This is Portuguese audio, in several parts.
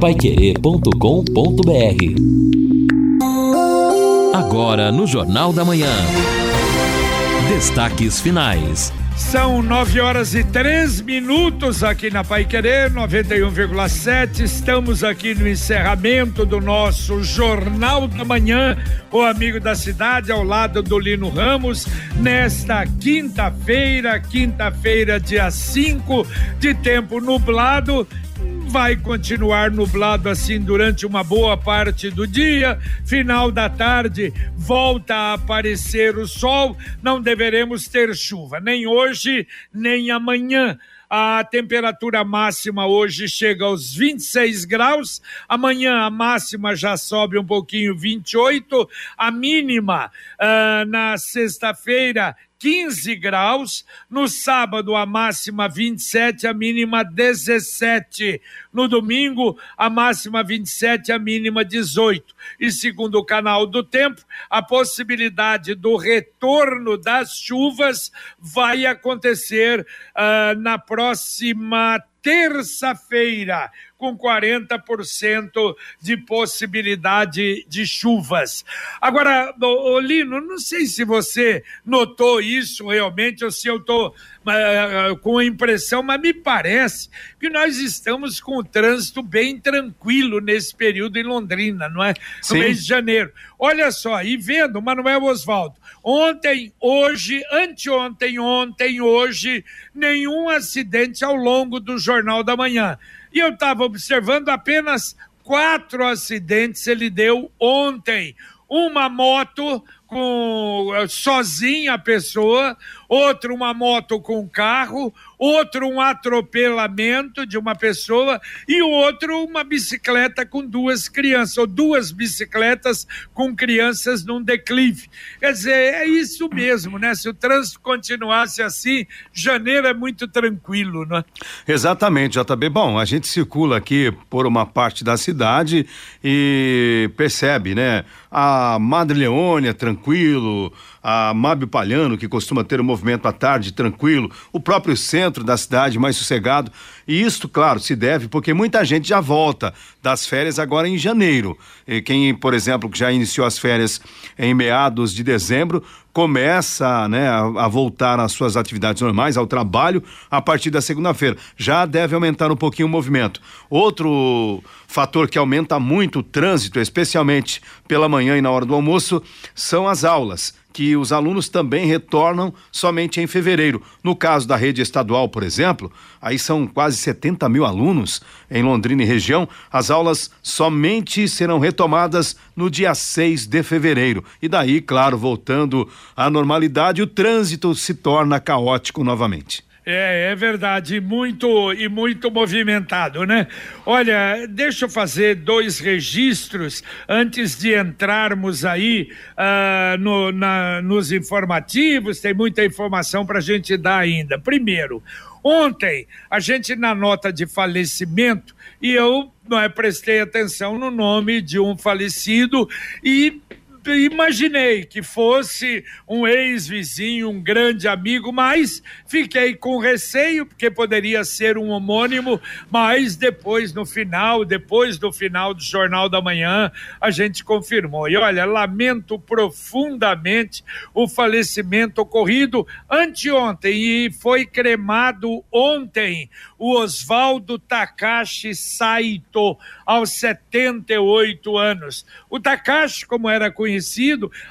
paiquerê.com.br Agora no Jornal da Manhã. Destaques finais. São nove horas e três minutos aqui na Pai Querer 91,7. Estamos aqui no encerramento do nosso Jornal da Manhã, o amigo da cidade, ao lado do Lino Ramos, nesta quinta-feira, quinta-feira, dia 5 de tempo nublado vai continuar nublado assim durante uma boa parte do dia. Final da tarde volta a aparecer o sol. Não deveremos ter chuva, nem hoje, nem amanhã. A temperatura máxima hoje chega aos 26 graus. Amanhã a máxima já sobe um pouquinho, 28. A mínima uh, na sexta-feira 15 graus. No sábado, a máxima 27, a mínima 17. No domingo, a máxima 27, a mínima 18. E segundo o canal do tempo, a possibilidade do retorno das chuvas vai acontecer uh, na próxima terça-feira com 40% de possibilidade de chuvas. Agora, Lino, não sei se você notou isso realmente ou se eu estou uh, com a impressão, mas me parece que nós estamos com o trânsito bem tranquilo nesse período em Londrina, não é? No Sim. mês de janeiro. Olha só, e vendo, Manuel Oswaldo, ontem, hoje, anteontem, ontem, hoje, nenhum acidente ao longo do Jornal da Manhã. E eu estava observando apenas quatro acidentes ele deu ontem. Uma moto com sozinha a pessoa, outro uma moto com carro, outro um atropelamento de uma pessoa e outro uma bicicleta com duas crianças, ou duas bicicletas com crianças num declive. Quer dizer, é isso mesmo, né? Se o trânsito continuasse assim, janeiro é muito tranquilo, né? Exatamente, JB. Bom, a gente circula aqui por uma parte da cidade e percebe, né? A Madre Leônia, tranquilo, a Mábio Palhano, que costuma ter um movimento à tarde tranquilo, o próprio centro da cidade mais sossegado. E isso, claro, se deve porque muita gente já volta das férias agora em janeiro. E quem, por exemplo, já iniciou as férias em meados de dezembro, começa né, a, a, voltar às suas atividades normais, ao trabalho, a partir da segunda-feira. Já deve aumentar um pouquinho o movimento. Outro fator que aumenta muito o trânsito, especialmente pela manhã e na hora do almoço, são as aulas que os alunos também retornam somente em fevereiro. No caso da rede estadual, por exemplo, aí são quase 70 mil alunos em Londrina e região. As aulas somente serão retomadas no dia 6 de fevereiro. E daí, claro, voltando à normalidade, o trânsito se torna caótico novamente. É, é verdade, muito e muito movimentado, né? Olha, deixa eu fazer dois registros antes de entrarmos aí uh, no, na, nos informativos. Tem muita informação para a gente dar ainda. Primeiro, ontem a gente na nota de falecimento e eu não é, prestei atenção no nome de um falecido e imaginei que fosse um ex-vizinho, um grande amigo, mas fiquei com receio, porque poderia ser um homônimo, mas depois, no final, depois do final do Jornal da Manhã, a gente confirmou. E olha, lamento profundamente o falecimento ocorrido anteontem e foi cremado ontem o Oswaldo Takashi Saito, aos 78 anos. O Takashi, como era conhecido,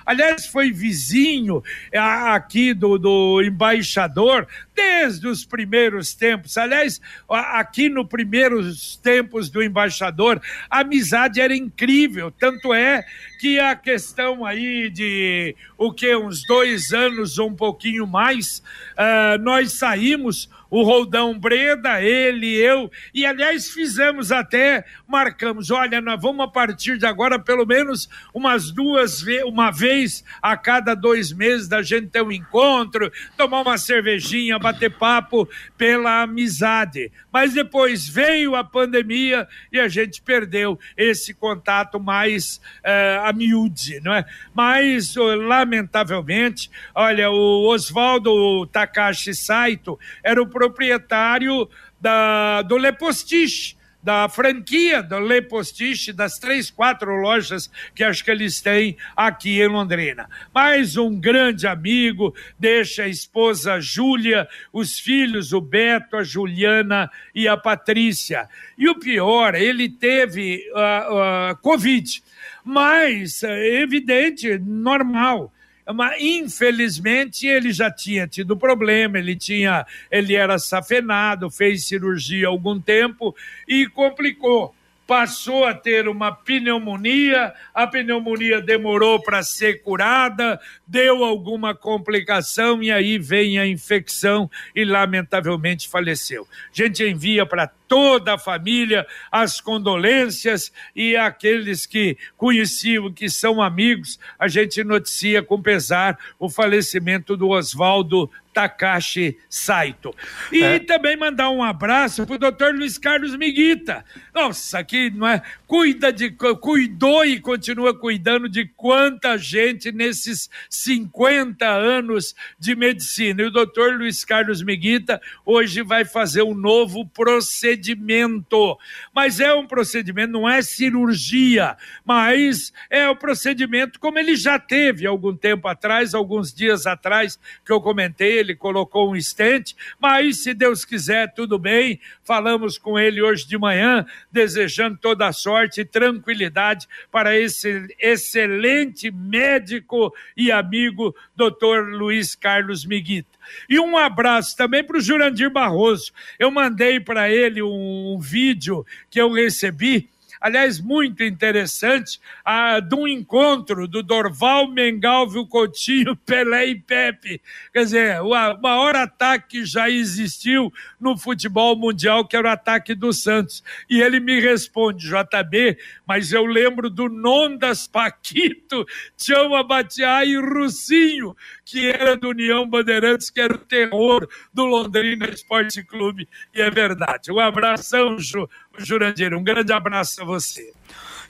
aliás, foi vizinho aqui do, do embaixador desde os primeiros tempos. Aliás, aqui no primeiros tempos do embaixador, a amizade era incrível. Tanto é que a questão aí de o que uns dois anos ou um pouquinho mais, uh, nós saímos o Roldão Breda, ele, eu, e aliás fizemos até, marcamos, olha, nós vamos a partir de agora pelo menos umas duas, uma vez a cada dois meses da gente ter um encontro, tomar uma cervejinha, bater papo pela amizade. Mas depois veio a pandemia e a gente perdeu esse contato mais uh, a miúde, não é? Mas, lamentavelmente, olha, o Oswaldo Takashi Saito era o proprietário da, do Le Postiche, da franquia do Le Postiche, das três, quatro lojas que acho que eles têm aqui em Londrina. Mais um grande amigo, deixa a esposa Júlia, os filhos, o Beto, a Juliana e a Patrícia. E o pior, ele teve uh, uh, Covid, mas é evidente, normal mas infelizmente ele já tinha tido problema, ele tinha, ele era safenado, fez cirurgia há algum tempo e complicou passou a ter uma pneumonia, a pneumonia demorou para ser curada, deu alguma complicação e aí vem a infecção e lamentavelmente faleceu. A gente envia para toda a família as condolências e aqueles que conheciam, que são amigos, a gente noticia com pesar o falecimento do Oswaldo Takashi Saito. E é. também mandar um abraço pro doutor Luiz Carlos Miguita. Nossa, que não é? Cuida de, cuidou e continua cuidando de quanta gente nesses 50 anos de medicina. E o doutor Luiz Carlos Miguita hoje vai fazer um novo procedimento. Mas é um procedimento, não é cirurgia, mas é o procedimento como ele já teve algum tempo atrás, alguns dias atrás, que eu comentei ele colocou um estente, mas se Deus quiser, tudo bem. Falamos com ele hoje de manhã, desejando toda a sorte e tranquilidade para esse excelente médico e amigo, doutor Luiz Carlos Miguita. E um abraço também para o Jurandir Barroso. Eu mandei para ele um, um vídeo que eu recebi aliás, muito interessante, a, de um encontro do Dorval, Mengalvio, Coutinho, Pelé e Pepe. Quer dizer, o maior ataque que já existiu no futebol mundial, que era o ataque do Santos. E ele me responde, JB, mas eu lembro do Nondas Paquito, Tião Abatiá e Russinho, que era do União Bandeirantes, que era o terror do Londrina Esporte Clube. E é verdade. Um abração, Ju, Jurandir. Um grande abraço a você.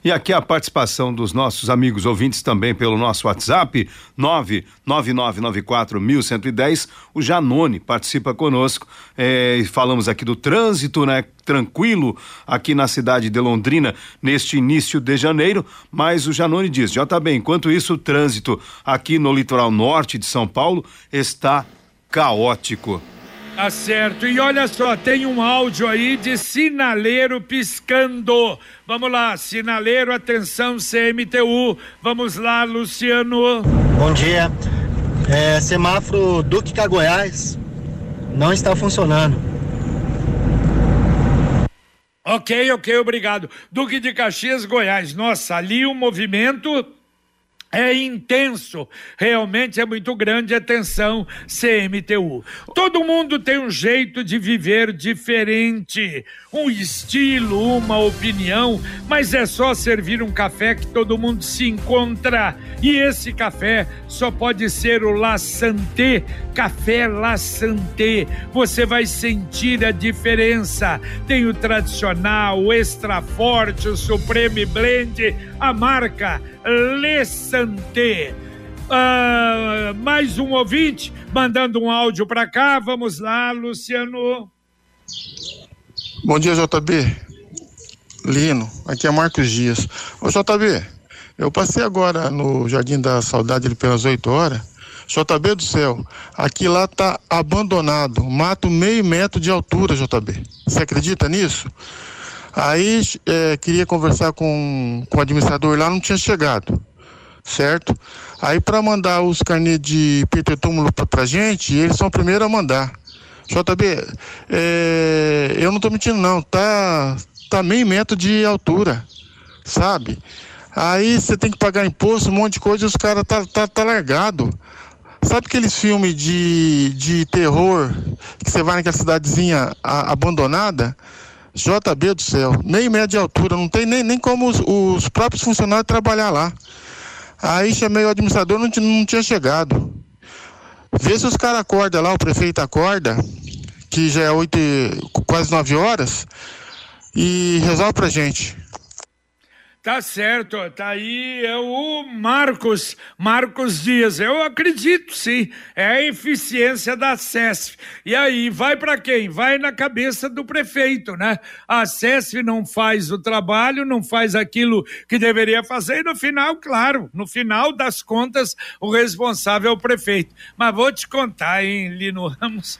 E aqui a participação dos nossos amigos ouvintes também pelo nosso WhatsApp, 999941110. O Janone participa conosco. É, falamos aqui do trânsito, né? Tranquilo aqui na cidade de Londrina neste início de janeiro. Mas o Janone diz: JB, enquanto isso, o trânsito aqui no litoral norte de São Paulo está caótico. Tá certo. E olha só, tem um áudio aí de sinaleiro piscando. Vamos lá, sinaleiro, atenção, CMTU. Vamos lá, Luciano. Bom dia. É, semáforo Duque Cagoiás não está funcionando. Ok, ok, obrigado. Duque de Caxias, Goiás. Nossa, ali o movimento é intenso, realmente é muito grande a tensão CMTU. Todo mundo tem um jeito de viver diferente, um estilo, uma opinião, mas é só servir um café que todo mundo se encontra. E esse café só pode ser o La Santé, Café La Santé. Você vai sentir a diferença. Tem o tradicional, o extra forte, o Supreme Blend, a marca Le Santé. Uh, mais um ouvinte mandando um áudio para cá. Vamos lá, Luciano. Bom dia, JB. Lino, aqui é Marcos Dias. Ô, JB, eu passei agora no Jardim da Saudade ali pelas 8 horas. JB do céu, aqui lá tá abandonado, mato meio metro de altura, JB. Você acredita nisso? Aí é, queria conversar com, com o administrador lá, não tinha chegado, certo? Aí para mandar os carnês de Peter Túmulo pra, pra gente, eles são o primeiro a mandar. JB, é, eu não tô mentindo não, tá, tá meio metro de altura, sabe? Aí você tem que pagar imposto, um monte de coisa e os caras tá, tá, tá largado. Sabe aqueles filmes de, de terror que você vai naquela cidadezinha a, abandonada? JB do céu, meio metro de altura, não tem nem, nem como os, os próprios funcionários trabalhar lá. Aí chamei o administrador, não, não tinha chegado. Vê se os caras acordam lá, o prefeito acorda, que já é oito, quase nove horas, e resolve pra gente. Tá certo, tá aí é o Marcos, Marcos Dias. Eu acredito sim, é a eficiência da CESF. E aí vai para quem? Vai na cabeça do prefeito, né? A CESF não faz o trabalho, não faz aquilo que deveria fazer e no final, claro, no final das contas, o responsável é o prefeito. Mas vou te contar, hein, Lino Ramos.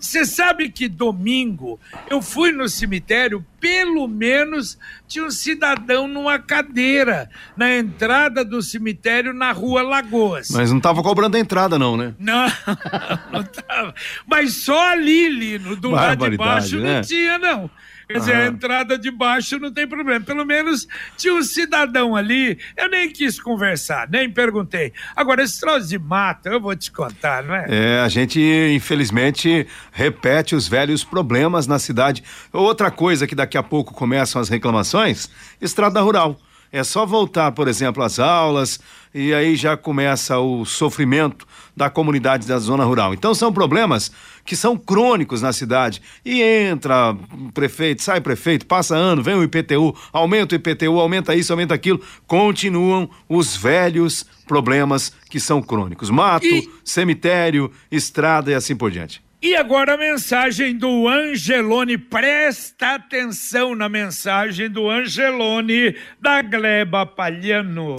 Você sabe que domingo eu fui no cemitério pelo menos tinha um cidadão numa cadeira na entrada do cemitério na rua Lagoas. Mas não estava cobrando a entrada, não, né? Não, não estava. Mas só ali, Lino, do lado de baixo né? não tinha, não. Quer dizer, a entrada de baixo não tem problema. Pelo menos tinha um cidadão ali. Eu nem quis conversar, nem perguntei. Agora, esse troço de mata, eu vou te contar, não é? É, a gente, infelizmente, repete os velhos problemas na cidade. Outra coisa que daqui a pouco começam as reclamações: estrada rural. É só voltar, por exemplo, às aulas e aí já começa o sofrimento da comunidade da zona rural. Então são problemas que são crônicos na cidade. E entra prefeito, sai prefeito, passa ano, vem o IPTU, aumenta o IPTU, aumenta isso, aumenta aquilo. Continuam os velhos problemas que são crônicos. Mato, e... cemitério, estrada e assim por diante. E agora a mensagem do Angelone. Presta atenção na mensagem do Angelone da Gleba Palhano.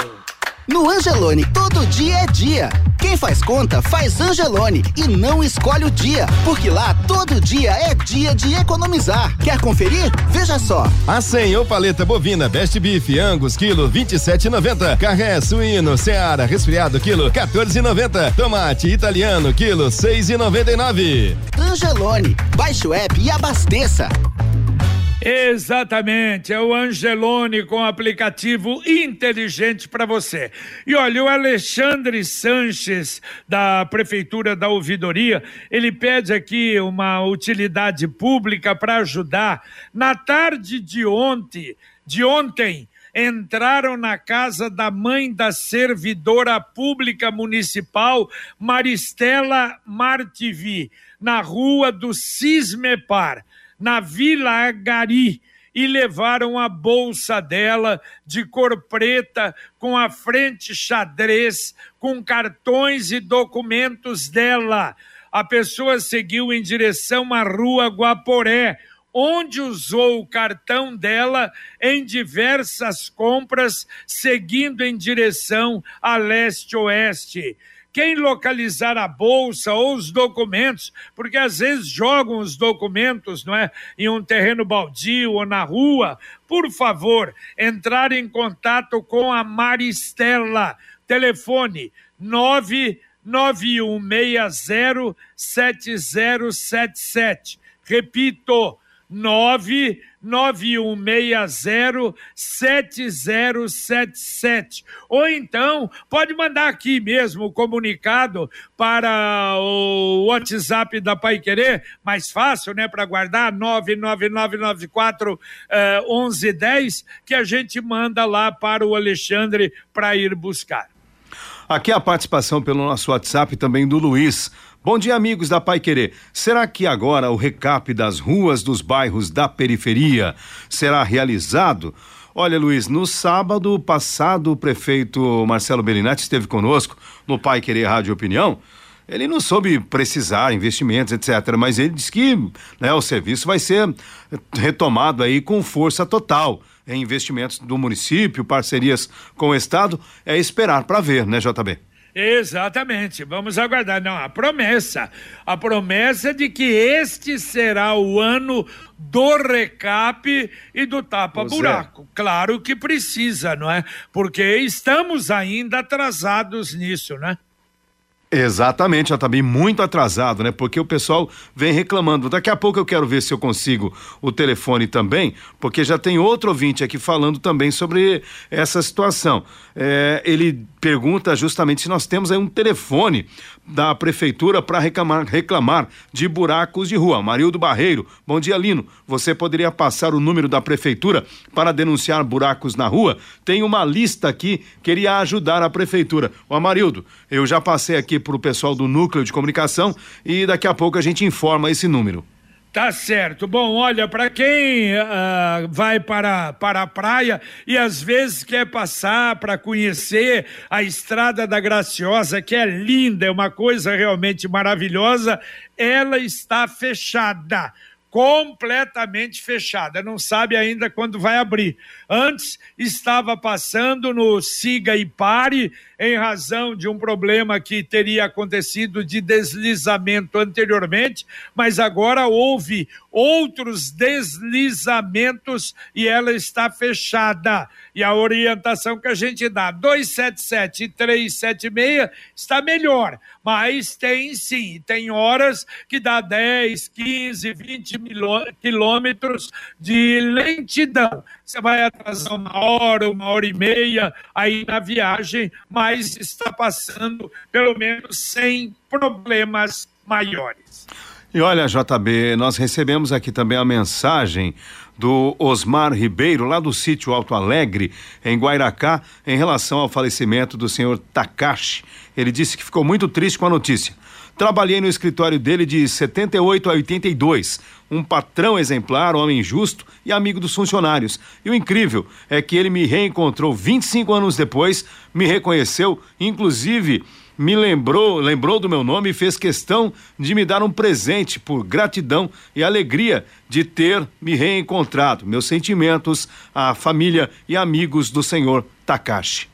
No Angelone, todo dia é dia. Quem faz conta, faz Angelone e não escolhe o dia, porque lá todo dia é dia de economizar. Quer conferir? Veja só. A 100 ou paleta bovina Best Beef Angus quilo 27,90. Carré suíno Seara resfriado quilo 14,90. Tomate italiano quilo 6,99. Angelone, baixe o app e abasteça. Exatamente, é o Angelone com aplicativo inteligente para você. E olha, o Alexandre Sanches, da Prefeitura da Ouvidoria, ele pede aqui uma utilidade pública para ajudar. Na tarde de ontem, de ontem, entraram na casa da mãe da servidora pública municipal, Maristela Martivi, na rua do Cismepar na Vila Agari e levaram a bolsa dela de cor preta, com a frente xadrez, com cartões e documentos dela. A pessoa seguiu em direção à rua Guaporé, onde usou o cartão dela em diversas compras, seguindo em direção a leste-oeste quem localizar a bolsa ou os documentos, porque às vezes jogam os documentos, não é, em um terreno baldio ou na rua, por favor, entrar em contato com a Maristela. Telefone 991607077. Repito, 991607077. Ou então, pode mandar aqui mesmo o comunicado para o WhatsApp da Pai Querer, mais fácil, né, para guardar 99994 uh, 1110, que a gente manda lá para o Alexandre para ir buscar. Aqui a participação pelo nosso WhatsApp também do Luiz. Bom dia, amigos da Pai Querer. Será que agora o recap das ruas dos bairros da periferia será realizado? Olha, Luiz, no sábado passado, o prefeito Marcelo Bellinati esteve conosco no Pai Querer Rádio Opinião. Ele não soube precisar investimentos, etc., mas ele disse que né, o serviço vai ser retomado aí com força total em investimentos do município, parcerias com o Estado. É esperar para ver, né, JB? Exatamente, vamos aguardar. Não, a promessa, a promessa de que este será o ano do recap e do tapa-buraco. É. Claro que precisa, não é? Porque estamos ainda atrasados nisso, né? Exatamente, já está bem muito atrasado, né? Porque o pessoal vem reclamando. Daqui a pouco eu quero ver se eu consigo o telefone também, porque já tem outro ouvinte aqui falando também sobre essa situação. É, ele pergunta justamente se nós temos aí um telefone da prefeitura para reclamar, reclamar de buracos de rua. Marildo Barreiro, bom dia, Lino. Você poderia passar o número da prefeitura para denunciar buracos na rua? Tem uma lista aqui, queria ajudar a prefeitura. Ô, Amarildo, eu já passei aqui para o pessoal do núcleo de comunicação e daqui a pouco a gente informa esse número. Tá certo. Bom, olha, para quem uh, vai para, para a praia e às vezes quer passar para conhecer a Estrada da Graciosa, que é linda, é uma coisa realmente maravilhosa, ela está fechada completamente fechada, não sabe ainda quando vai abrir. Antes estava passando no Siga e Pare, em razão de um problema que teria acontecido de deslizamento anteriormente, mas agora houve outros deslizamentos e ela está fechada. E a orientação que a gente dá, 277 e 376, está melhor, mas tem sim, tem horas que dá 10, 15, 20 quilômetros de lentidão. Você vai atrasar uma hora, uma hora e meia aí na viagem, mas está passando pelo menos sem problemas maiores. E olha, JB, nós recebemos aqui também a mensagem do Osmar Ribeiro, lá do sítio Alto Alegre, em Guairacá, em relação ao falecimento do senhor Takashi. Ele disse que ficou muito triste com a notícia. Trabalhei no escritório dele de 78 a 82. Um patrão exemplar, homem justo e amigo dos funcionários. E o incrível é que ele me reencontrou 25 anos depois, me reconheceu, inclusive me lembrou, lembrou do meu nome e fez questão de me dar um presente por gratidão e alegria de ter me reencontrado. Meus sentimentos à família e amigos do senhor Takashi.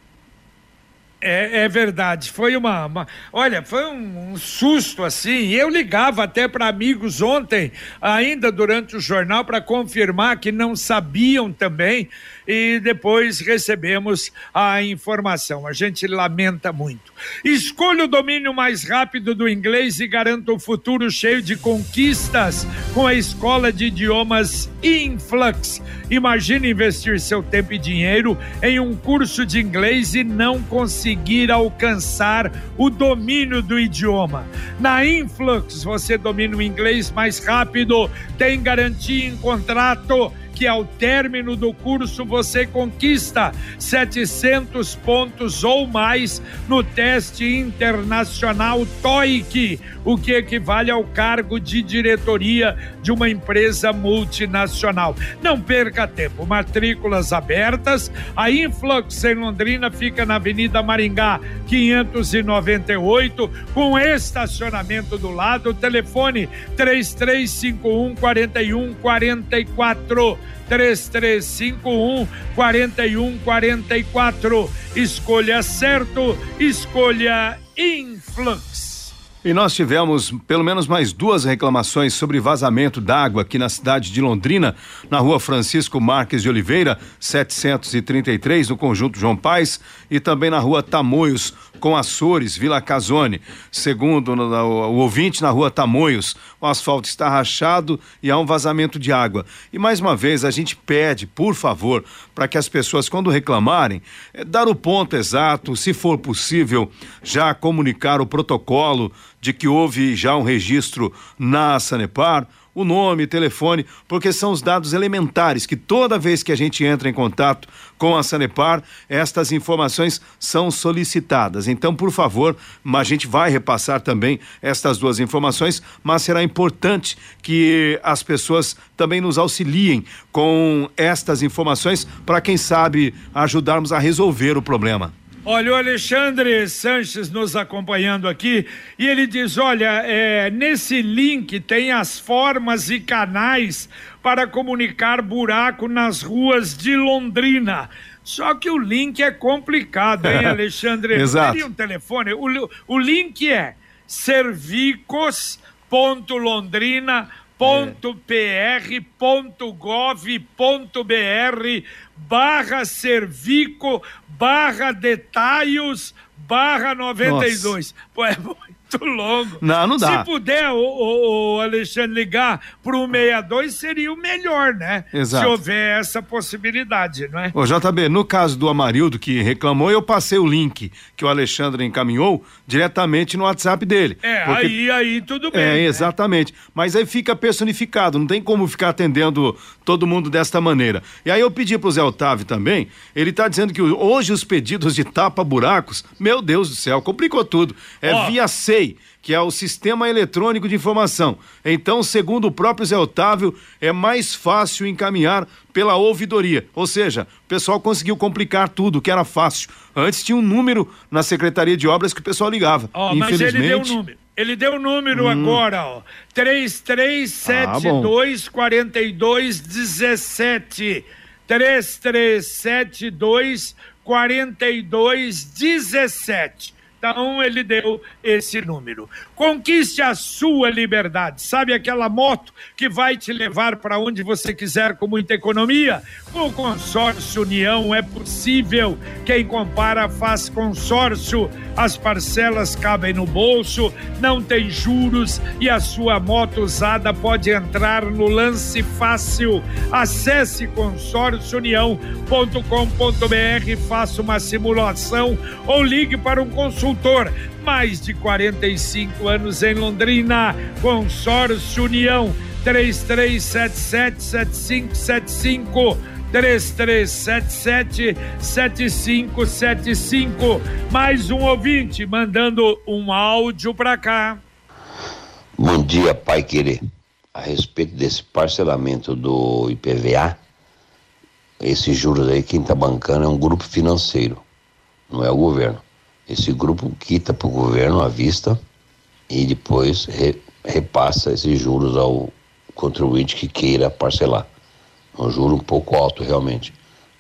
É, é, verdade, foi uma, uma olha, foi um, um, susto assim. Eu ligava até para amigos ontem, ainda durante o jornal, para confirmar que não sabiam também e depois recebemos a informação. A gente lamenta muito. Escolha o domínio mais rápido do inglês e garanta um futuro cheio de conquistas com a escola de idiomas Influx. Imagine investir seu tempo e dinheiro em um curso de inglês e não conseguir alcançar o domínio do idioma. Na Influx você domina o inglês mais rápido, tem garantia em contrato que ao término do curso você conquista 700 pontos ou mais no teste internacional TOEIC, o que equivale ao cargo de diretoria de uma empresa multinacional. Não perca tempo, matrículas abertas. A Influx em Londrina fica na Avenida Maringá, 598, com estacionamento do lado. Telefone 3351 4144. 3351 4144. Escolha certo, escolha Influx. E nós tivemos pelo menos mais duas reclamações sobre vazamento d'água aqui na cidade de Londrina, na rua Francisco Marques de Oliveira, 733, no conjunto João Paz, e também na rua Tamoios, com Açores, Vila Casone. Segundo o, ouvinte, na rua Tamoios, o asfalto está rachado e há um vazamento de água. E mais uma vez, a gente pede, por favor, para que as pessoas, quando reclamarem, é, dar o ponto exato, se for possível, já comunicar o protocolo de que houve já um registro na Sanepar o nome, telefone, porque são os dados elementares que toda vez que a gente entra em contato com a Sanepar, estas informações são solicitadas. Então, por favor, a gente vai repassar também estas duas informações, mas será importante que as pessoas também nos auxiliem com estas informações para quem sabe ajudarmos a resolver o problema. Olha, o Alexandre Sanches nos acompanhando aqui e ele diz: olha, é, nesse link tem as formas e canais para comunicar buraco nas ruas de Londrina. Só que o link é complicado, hein, Alexandre? Exato. Um telefone? O, o link é servicos.londrina.pr.gov.br barra cervico barra detalhes barra 92. Nossa. Pô, é muito longo. Não, não dá. Se puder, o, o, o Alexandre ligar para o 62 seria o melhor, né? Exato. Se houver essa possibilidade, não é? Ô, JB, no caso do Amarildo que reclamou, eu passei o link que o Alexandre encaminhou diretamente no WhatsApp dele. É, porque... aí, aí tudo bem. É, né? exatamente. Mas aí fica personificado, não tem como ficar atendendo todo mundo desta maneira. E aí eu pedi pro Zé Otávio também, ele tá dizendo que hoje os pedidos de tapa-buracos, meu Deus do céu, complicou tudo. É via SEI SEI, que é o Sistema Eletrônico de Informação. Então, segundo o próprio Zé Otávio, é mais fácil encaminhar pela ouvidoria. Ou seja, o pessoal conseguiu complicar tudo, que era fácil. Antes tinha um número na Secretaria de Obras que o pessoal ligava. Ó, mas ele deu o número. Ele deu o número hum. agora, ó. 3372 ah, 4217. 3372 4217. Então ele deu esse número. Conquiste a sua liberdade. Sabe aquela moto que vai te levar para onde você quiser com muita economia? Com o consórcio União é possível. Quem compara faz consórcio. As parcelas cabem no bolso, não tem juros e a sua moto usada pode entrar no lance fácil. Acesse consórciounião.com.br, faça uma simulação ou ligue para um consultor mais de 45 anos em Londrina. Consórcio União 33777575 33777575. Mais um ouvinte mandando um áudio para cá. Bom dia, Pai Querer. A respeito desse parcelamento do IPVA, esses juros aí, quem está bancando é um grupo financeiro, não é o governo. Esse grupo quita para o governo à vista e depois re, repassa esses juros ao contribuinte que queira parcelar. É um juro um pouco alto realmente,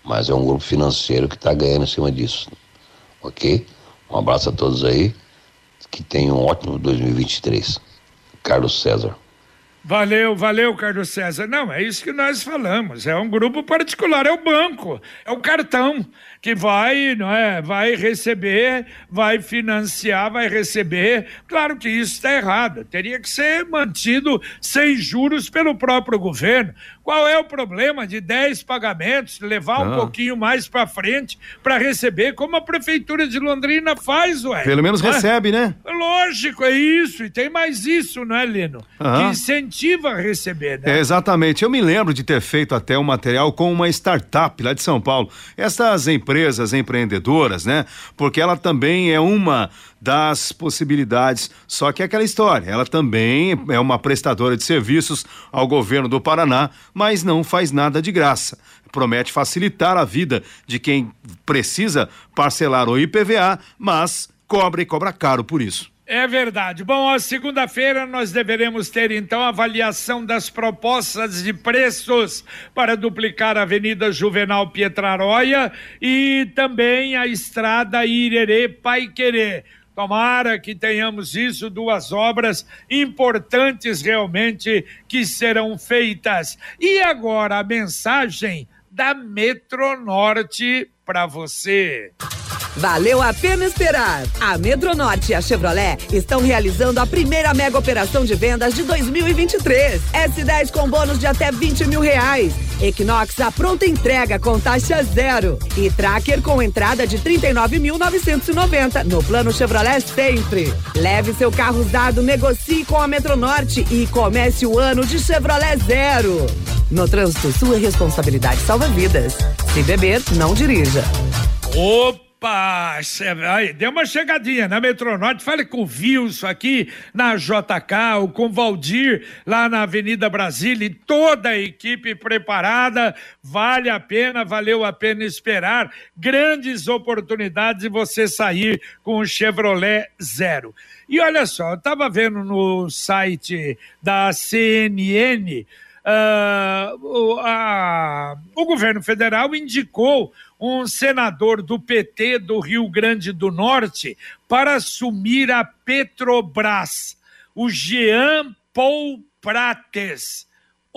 mas é um grupo financeiro que está ganhando em cima disso. Ok? Um abraço a todos aí, que tenham um ótimo 2023. Carlos César. Valeu, valeu, Carlos César. Não, é isso que nós falamos. É um grupo particular, é o banco, é o cartão que vai, não é, vai receber, vai financiar, vai receber. Claro que isso está errado. Teria que ser mantido sem juros pelo próprio governo. Qual é o problema de 10 pagamentos, levar um ah. pouquinho mais para frente para receber, como a prefeitura de Londrina faz, ué? Pelo menos recebe, né? Lógico, é isso. E tem mais isso, não é, Lino? Que incentiva a receber, né? É, exatamente. Eu me lembro de ter feito até um material com uma startup lá de São Paulo. Essas empresas empresas empreendedoras, né? Porque ela também é uma das possibilidades. Só que é aquela história, ela também é uma prestadora de serviços ao governo do Paraná, mas não faz nada de graça. Promete facilitar a vida de quem precisa parcelar o IPVA, mas cobra e cobra caro por isso. É verdade. Bom, segunda-feira nós deveremos ter então a avaliação das propostas de preços para duplicar a Avenida Juvenal Pietraroia e também a estrada Irerê Paiquerê. Tomara que tenhamos isso, duas obras importantes realmente que serão feitas. E agora a mensagem da Metronorte para você. Valeu a pena esperar. A Metronorte e a Chevrolet estão realizando a primeira mega operação de vendas de 2023. S10 com bônus de até 20 mil reais. Equinox a pronta entrega com taxa zero. E Tracker com entrada de 39.990 no plano Chevrolet sempre. Leve seu carro usado, negocie com a Metronorte e comece o ano de Chevrolet zero. No trânsito, sua responsabilidade salva vidas. Se beber, não dirija. Opa! Opa, aí, deu uma chegadinha na Metronorte, fale com o Vilso aqui na JK, ou com o Valdir lá na Avenida Brasília e toda a equipe preparada, vale a pena, valeu a pena esperar, grandes oportunidades de você sair com o Chevrolet Zero. E olha só, eu estava vendo no site da CNN, uh, a, o governo federal indicou um senador do PT do Rio Grande do Norte para assumir a Petrobras, o Jean Paul Prates.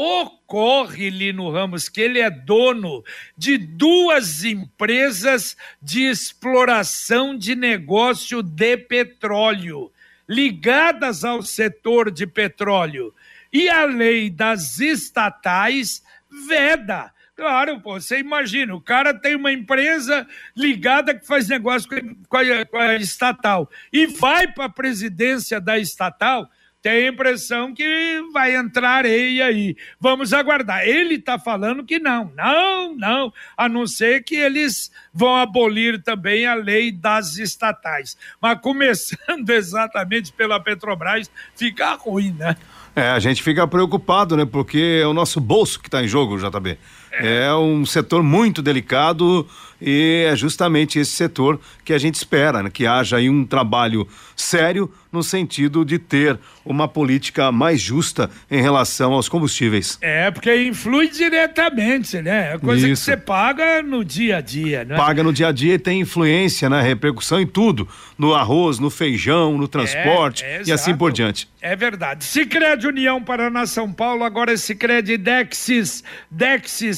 Ocorre, Lino Ramos, que ele é dono de duas empresas de exploração de negócio de petróleo, ligadas ao setor de petróleo. E a lei das estatais veda. Claro, pô, você imagina, o cara tem uma empresa ligada que faz negócio com a, com a estatal e vai para a presidência da estatal, tem a impressão que vai entrar areia aí. Vamos aguardar. Ele está falando que não, não, não, a não ser que eles vão abolir também a lei das estatais. Mas começando exatamente pela Petrobras, fica ruim, né? É, a gente fica preocupado, né? Porque é o nosso bolso que está em jogo, JB. É. é um setor muito delicado e é justamente esse setor que a gente espera, né? que haja aí um trabalho sério no sentido de ter uma política mais justa em relação aos combustíveis. É, porque influi diretamente, né? É coisa Isso. que você paga no dia a dia, né? Paga no dia a dia e tem influência, né? Repercussão em tudo, no arroz, no feijão, no transporte é, é e assim por diante. É verdade. Sicredi União Paraná São Paulo, agora é Sicredi Dexis, Dexis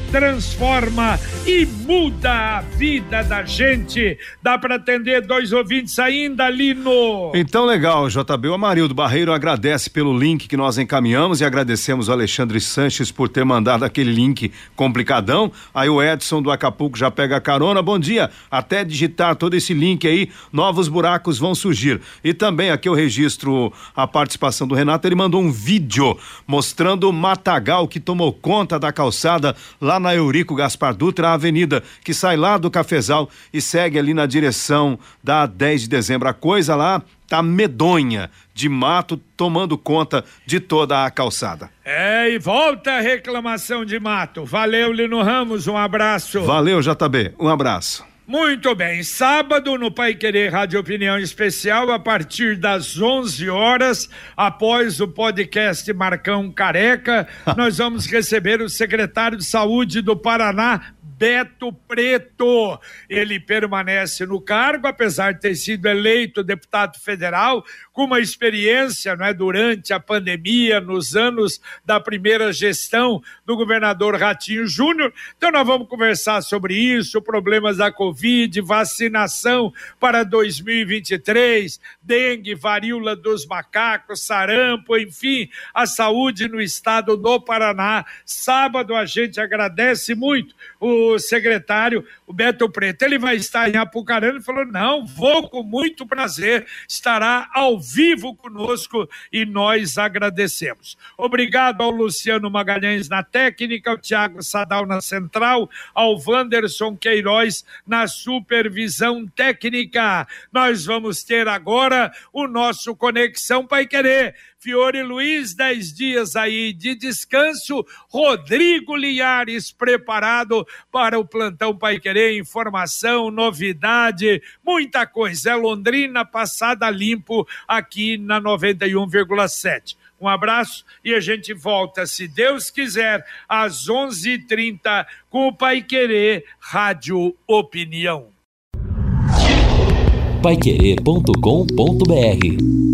transforma e muda a vida da gente. Dá para atender dois ouvintes ainda, Lino? Então, legal, JB. O Amarildo Barreiro agradece pelo link que nós encaminhamos e agradecemos o Alexandre Sanches por ter mandado aquele link complicadão. Aí o Edson do Acapulco já pega a carona. Bom dia. Até digitar todo esse link aí, novos buracos vão surgir. E também aqui eu registro a participação do Renato. Ele mandou um vídeo mostrando o matagal que tomou conta da calçada lá na Eurico Gaspar Dutra, a avenida que sai lá do Cafezal e segue ali na direção da 10 de dezembro. A coisa lá tá medonha de mato tomando conta de toda a calçada. É, e volta a reclamação de mato. Valeu, Lino Ramos, um abraço. Valeu, JB, um abraço. Muito bem, sábado no Pai Querer Rádio Opinião Especial, a partir das 11 horas, após o podcast Marcão Careca, nós vamos receber o secretário de Saúde do Paraná, Beto Preto. Ele permanece no cargo, apesar de ter sido eleito deputado federal, com uma experiência não é, durante a pandemia, nos anos da primeira gestão do governador Ratinho Júnior. Então, nós vamos conversar sobre isso, problemas da Covid, vacinação para 2023, dengue, varíola dos macacos, sarampo, enfim, a saúde no estado do Paraná. Sábado a gente agradece muito o secretário, o Beto Preto. Ele vai estar em Apucarana e falou: não, vou com muito prazer, estará ao vivo conosco e nós agradecemos. Obrigado ao Luciano Magalhães na técnica, ao Tiago Sadal na central, ao Wanderson Queiroz na supervisão técnica. Nós vamos ter agora o nosso Conexão Pai Querer Fiore Luiz, dez dias aí de descanso. Rodrigo Linhares preparado para o plantão Pai Querer, informação, novidade, muita coisa. É Londrina passada limpo aqui na 91,7. Um abraço e a gente volta, se Deus quiser, às 11:30 com o Pai Querer Rádio Opinião. Paiquerê.com.br